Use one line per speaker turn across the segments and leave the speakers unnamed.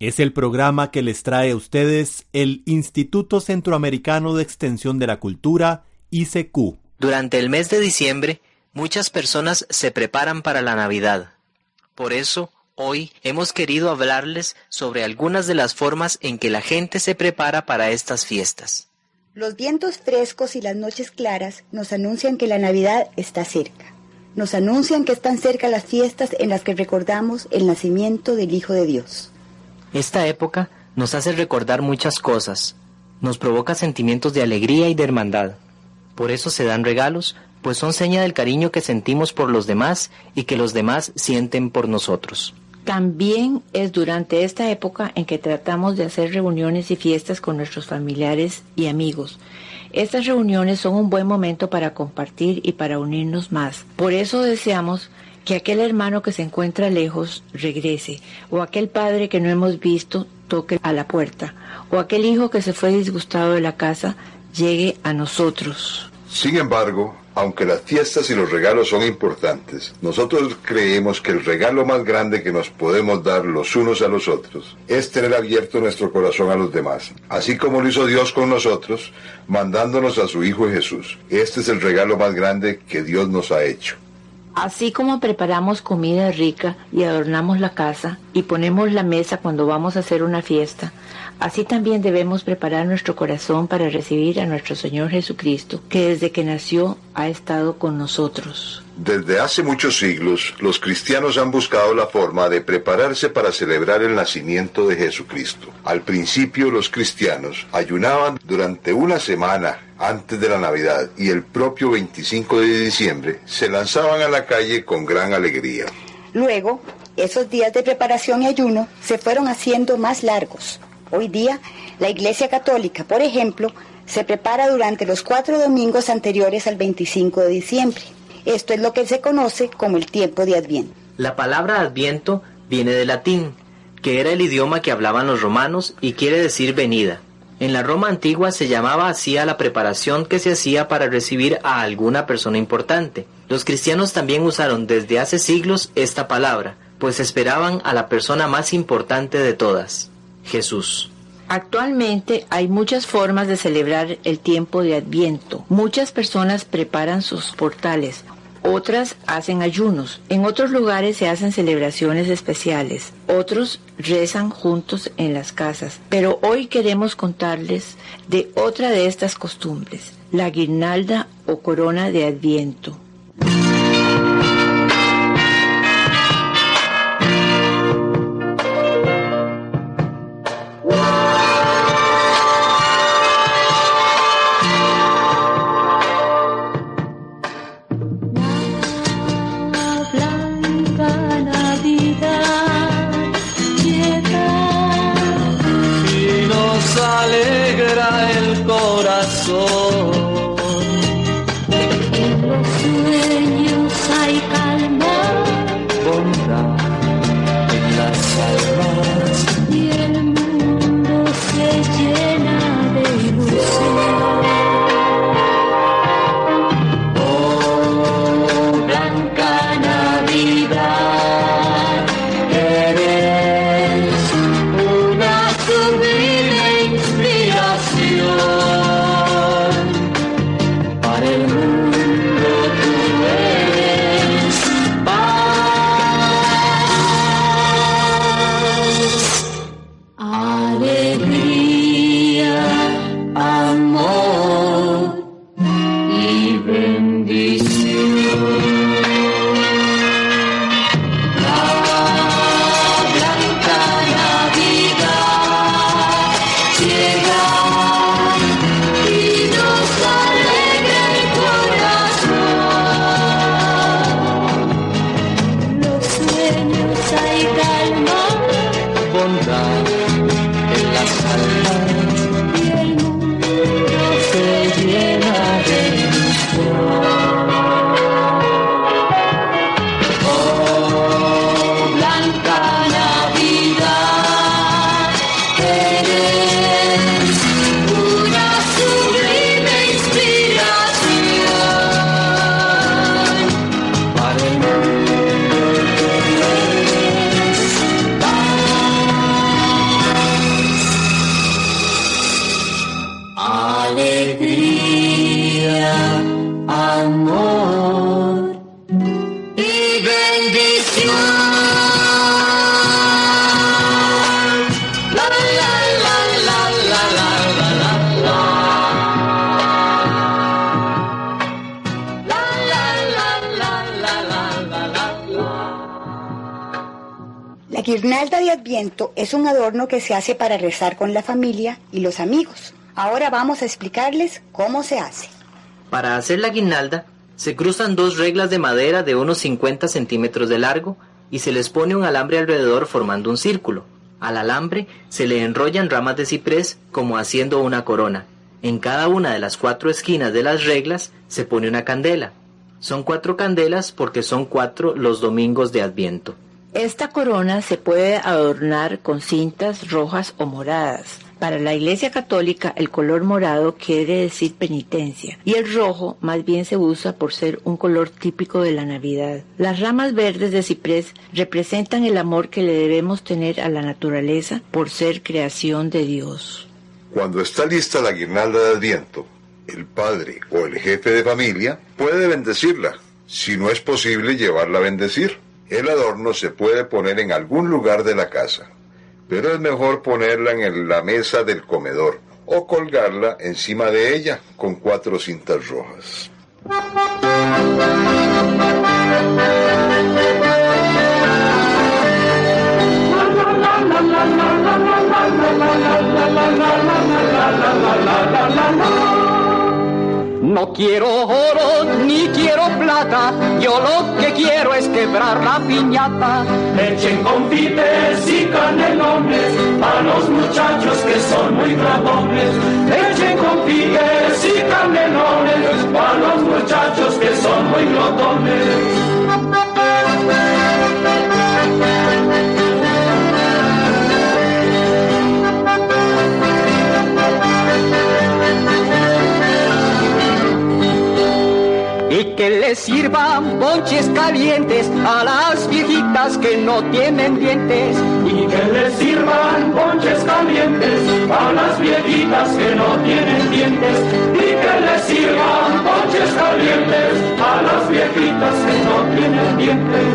Es el programa que les trae a ustedes el Instituto Centroamericano de Extensión de la Cultura, ICQ.
Durante el mes de diciembre, muchas personas se preparan para la Navidad. Por eso, hoy hemos querido hablarles sobre algunas de las formas en que la gente se prepara para estas fiestas.
Los vientos frescos y las noches claras nos anuncian que la Navidad está cerca nos anuncian que están cerca las fiestas en las que recordamos el nacimiento del Hijo de Dios.
Esta época nos hace recordar muchas cosas, nos provoca sentimientos de alegría y de hermandad. Por eso se dan regalos, pues son seña del cariño que sentimos por los demás y que los demás sienten por nosotros.
También es durante esta época en que tratamos de hacer reuniones y fiestas con nuestros familiares y amigos estas reuniones son un buen momento para compartir y para unirnos más. Por eso deseamos que aquel hermano que se encuentra lejos regrese, o aquel padre que no hemos visto toque a la puerta, o aquel hijo que se fue disgustado de la casa llegue a nosotros.
Sin embargo, aunque las fiestas y los regalos son importantes, nosotros creemos que el regalo más grande que nos podemos dar los unos a los otros es tener abierto nuestro corazón a los demás, así como lo hizo Dios con nosotros, mandándonos a su Hijo Jesús. Este es el regalo más grande que Dios nos ha hecho.
Así como preparamos comida rica y adornamos la casa y ponemos la mesa cuando vamos a hacer una fiesta, Así también debemos preparar nuestro corazón para recibir a nuestro Señor Jesucristo, que desde que nació ha estado con nosotros.
Desde hace muchos siglos, los cristianos han buscado la forma de prepararse para celebrar el nacimiento de Jesucristo. Al principio, los cristianos ayunaban durante una semana antes de la Navidad y el propio 25 de diciembre se lanzaban a la calle con gran alegría.
Luego, esos días de preparación y ayuno se fueron haciendo más largos Hoy día, la Iglesia Católica, por ejemplo, se prepara durante los cuatro domingos anteriores al 25 de diciembre. Esto es lo que se conoce como el tiempo de Adviento.
La palabra Adviento viene del latín, que era el idioma que hablaban los romanos y quiere decir venida. En la Roma antigua se llamaba así a la preparación que se hacía para recibir a alguna persona importante. Los cristianos también usaron desde hace siglos esta palabra, pues esperaban a la persona más importante de todas. Jesús.
Actualmente hay muchas formas de celebrar el tiempo de Adviento. Muchas personas preparan sus portales, otras hacen ayunos, en otros lugares se hacen celebraciones especiales, otros rezan juntos en las casas. Pero hoy queremos contarles de otra de estas costumbres, la guirnalda o corona de Adviento.
oh. Es un adorno que se hace para rezar con la familia y los amigos. Ahora vamos a explicarles cómo se hace.
Para hacer la guirnalda, se cruzan dos reglas de madera de unos 50 centímetros de largo y se les pone un alambre alrededor formando un círculo. Al alambre se le enrollan ramas de ciprés como haciendo una corona. En cada una de las cuatro esquinas de las reglas se pone una candela. Son cuatro candelas porque son cuatro los domingos de Adviento.
Esta corona se puede adornar con cintas rojas o moradas. Para la Iglesia Católica el color morado quiere decir penitencia y el rojo más bien se usa por ser un color típico de la Navidad. Las ramas verdes de ciprés representan el amor que le debemos tener a la naturaleza por ser creación de Dios.
Cuando está lista la guirnalda de Adviento, el padre o el jefe de familia puede bendecirla, si no es posible llevarla a bendecir. El adorno se puede poner en algún lugar de la casa, pero es mejor ponerla en la mesa del comedor o colgarla encima de ella con cuatro cintas rojas.
No quiero oro ni quiero plata, yo lo que quiero es quebrar la piñata.
Echen confites y canelones a los muchachos que son muy dragones. Echen confites y canelones a los muchachos que son muy glotones.
Y que les sirvan bonches calientes a las viejitas que no tienen dientes.
Y que les sirvan ponches calientes a las viejitas que no tienen dientes. Y que les sirvan ponches calientes a las viejitas que no tienen dientes.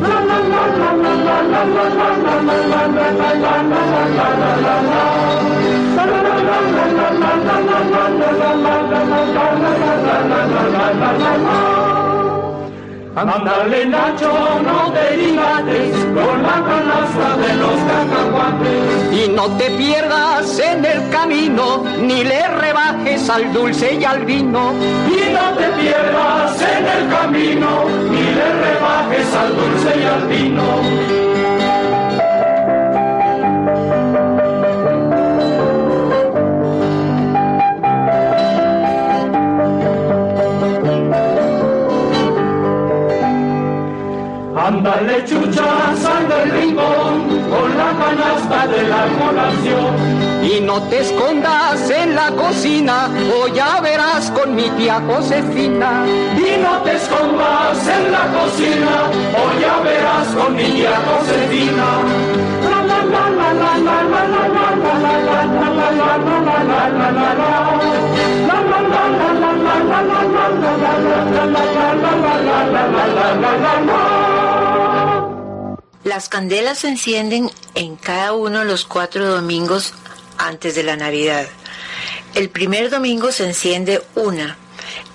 La, la, la, la, la, la, la, la, la, la, la, la, la, la, la, la, la, la, Andale Nacho, no derivates con la canasta de los cacahuates.
Y no te pierdas en el camino, ni le rebajes al dulce y al vino.
Y no te pierdas en el camino,
no te escondas en la cocina o ya verás con mi tía Josefina.
Y no te escondas en la cocina o ya verás con mi tía Josefina.
Las candelas se encienden en cada uno de los cuatro domingos antes de la Navidad. El primer domingo se enciende una,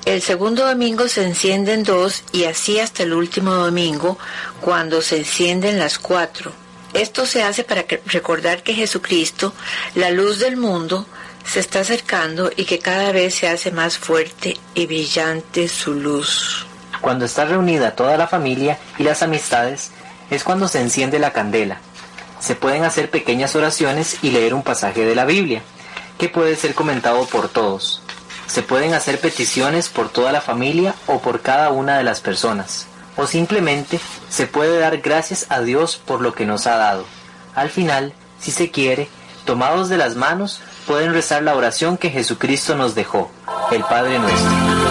el segundo domingo se encienden dos y así hasta el último domingo cuando se encienden las cuatro. Esto se hace para recordar que Jesucristo, la luz del mundo, se está acercando y que cada vez se hace más fuerte y brillante su luz.
Cuando está reunida toda la familia y las amistades, es cuando se enciende la candela. Se pueden hacer pequeñas oraciones y leer un pasaje de la Biblia, que puede ser comentado por todos. Se pueden hacer peticiones por toda la familia o por cada una de las personas. O simplemente se puede dar gracias a Dios por lo que nos ha dado. Al final, si se quiere, tomados de las manos, pueden rezar la oración que Jesucristo nos dejó, el Padre nuestro.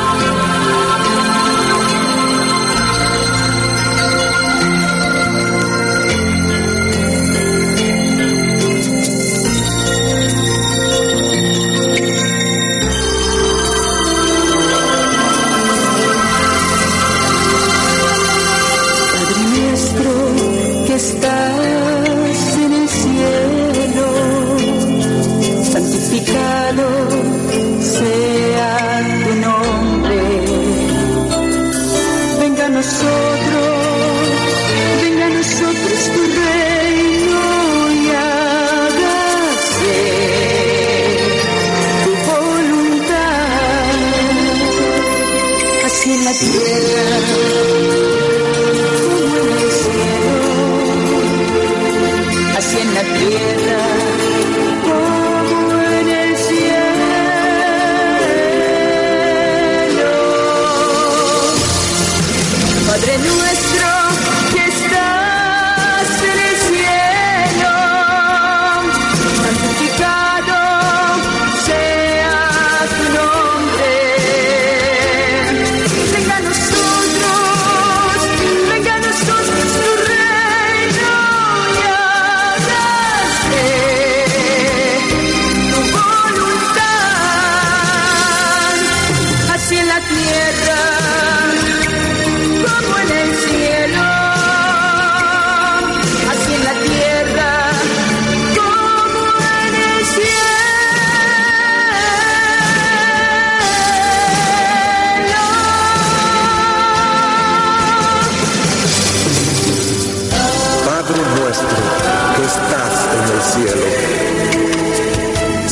Así en la tierra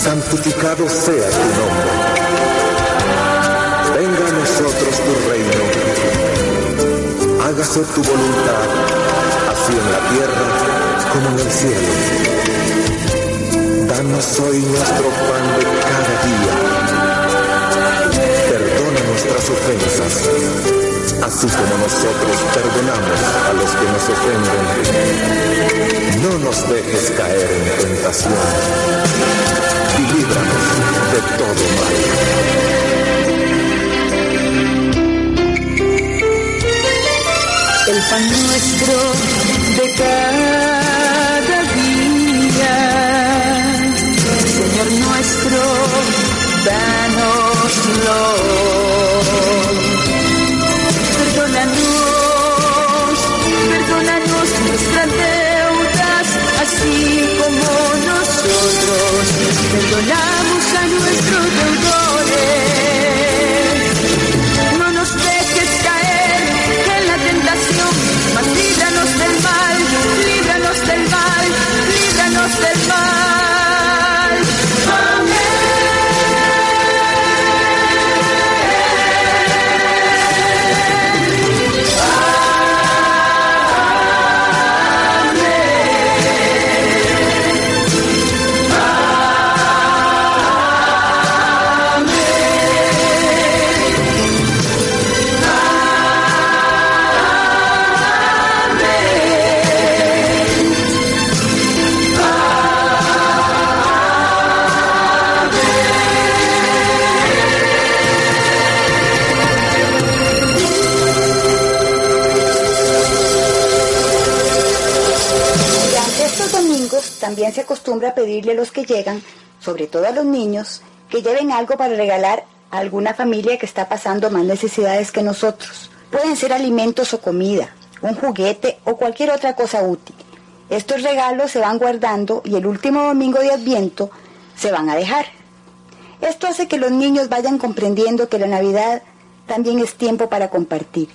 santificado sea tu nombre. Tu reino. Hágase tu voluntad, así en la tierra como en el cielo.
Danos hoy nuestro pan de cada día. Perdona nuestras ofensas, así como nosotros perdonamos a los que nos ofenden. No nos dejes caer en tentación y líbranos de todo mal.
Pan nuestro de cada
pedirle a los que llegan, sobre todo a los niños, que lleven algo para regalar a alguna familia que está pasando más necesidades que nosotros. Pueden ser alimentos o comida, un juguete o cualquier otra cosa útil. Estos regalos se van guardando y el último domingo de Adviento se van a dejar. Esto hace que los niños vayan comprendiendo que la Navidad también es tiempo para compartir.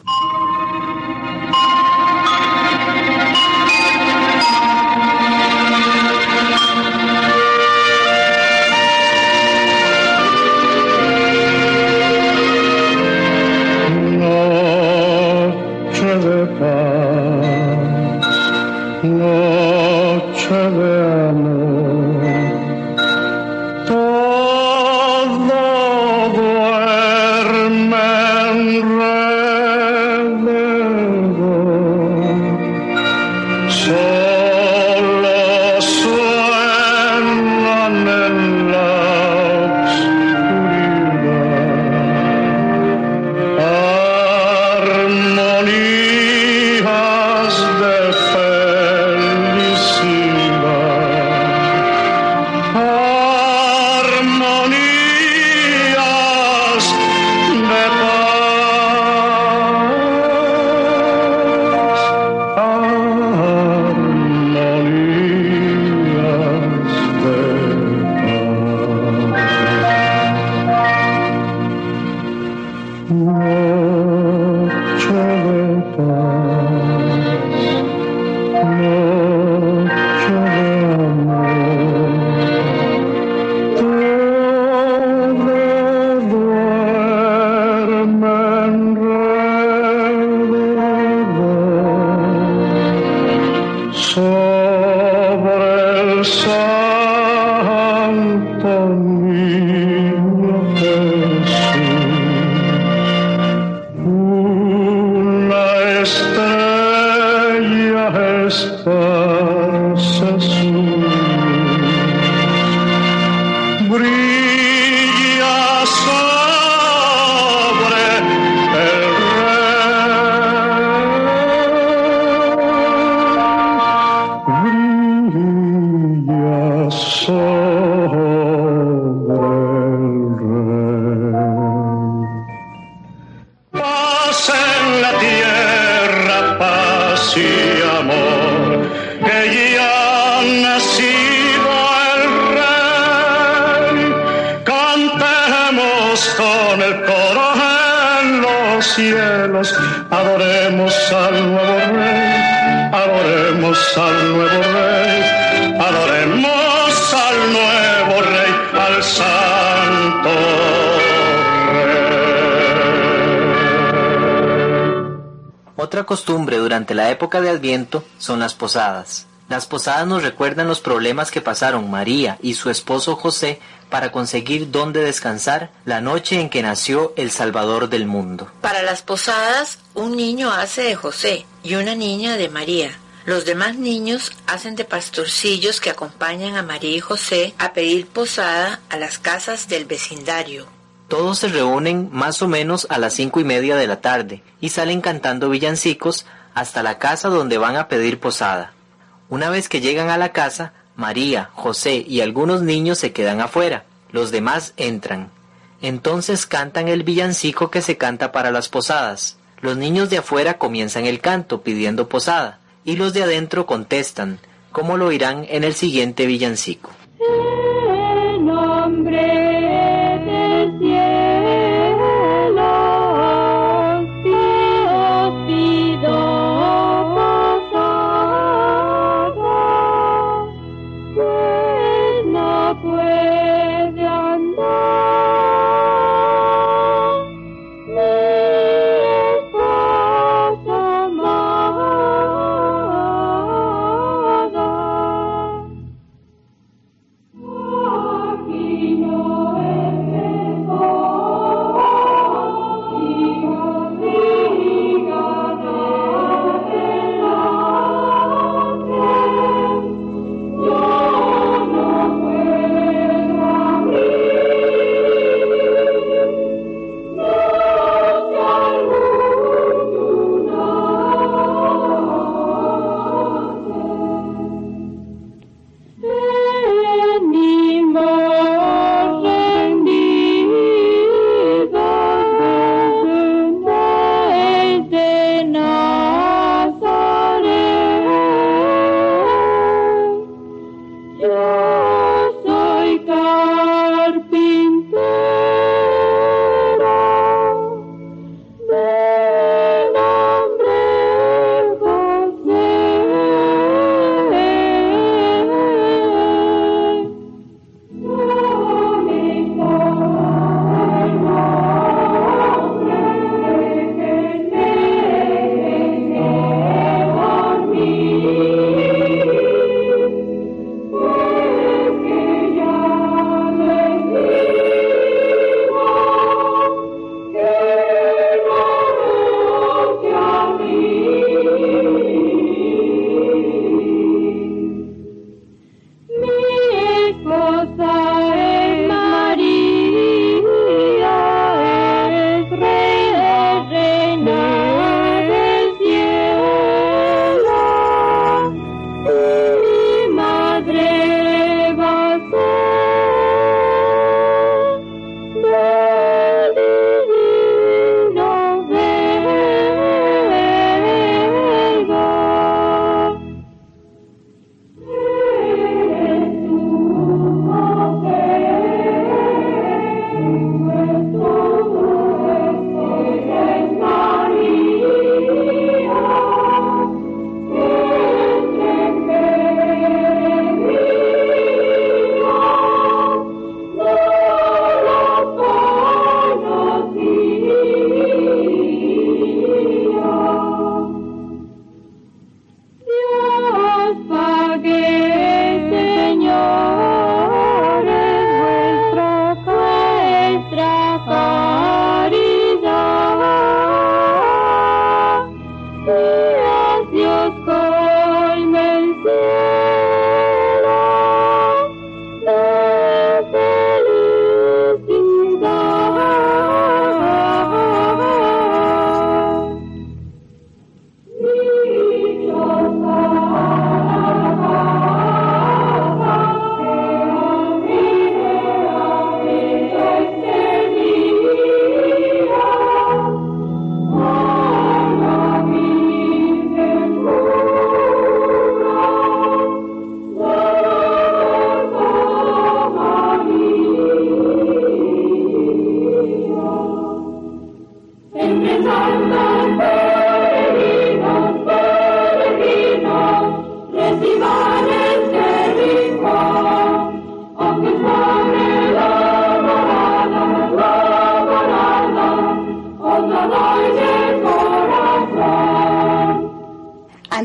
Otra costumbre durante la época de Adviento son las posadas. Las posadas nos recuerdan los problemas que pasaron María y su esposo José para conseguir dónde descansar la noche en que nació el Salvador del mundo.
Para las posadas, un niño hace de José y una niña de María. Los demás niños hacen de pastorcillos que acompañan a María y José a pedir posada a las casas del vecindario.
Todos se reúnen más o menos a las cinco y media de la tarde y salen cantando villancicos hasta la casa donde van a pedir posada. Una vez que llegan a la casa, María, José y algunos niños se quedan afuera, los demás entran. Entonces cantan el villancico que se canta para las posadas. Los niños de afuera comienzan el canto pidiendo posada y los de adentro contestan, como lo irán en el siguiente villancico.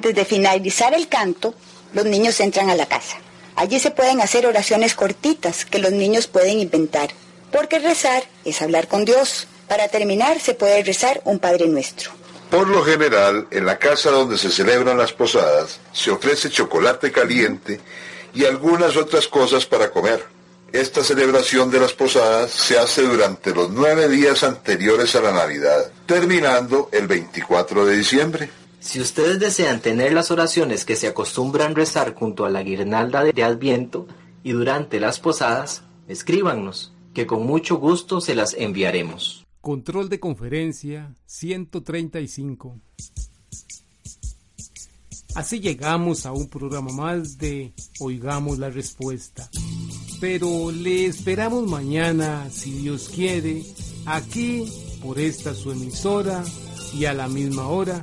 Antes de finalizar el canto, los niños entran a la casa. Allí se pueden hacer oraciones cortitas que los niños pueden inventar, porque rezar es hablar con Dios. Para terminar, se puede rezar un Padre Nuestro.
Por lo general, en la casa donde se celebran las posadas, se ofrece chocolate caliente y algunas otras cosas para comer. Esta celebración de las posadas se hace durante los nueve días anteriores a la Navidad, terminando el 24 de diciembre.
Si ustedes desean tener las oraciones que se acostumbran rezar junto a la guirnalda de Adviento y durante las posadas, escríbanos, que con mucho gusto se las enviaremos.
Control de conferencia 135. Así llegamos a un programa más de Oigamos la Respuesta. Pero le esperamos mañana, si Dios quiere, aquí por esta su emisora y a la misma hora.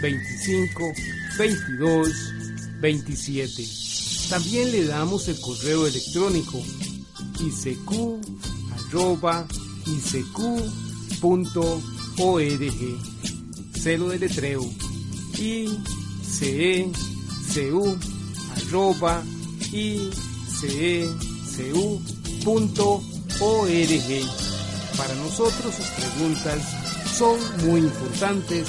25 22 27. También le damos el correo electrónico isq.org. Celo de letreo icecu.org. Para nosotros sus preguntas son muy importantes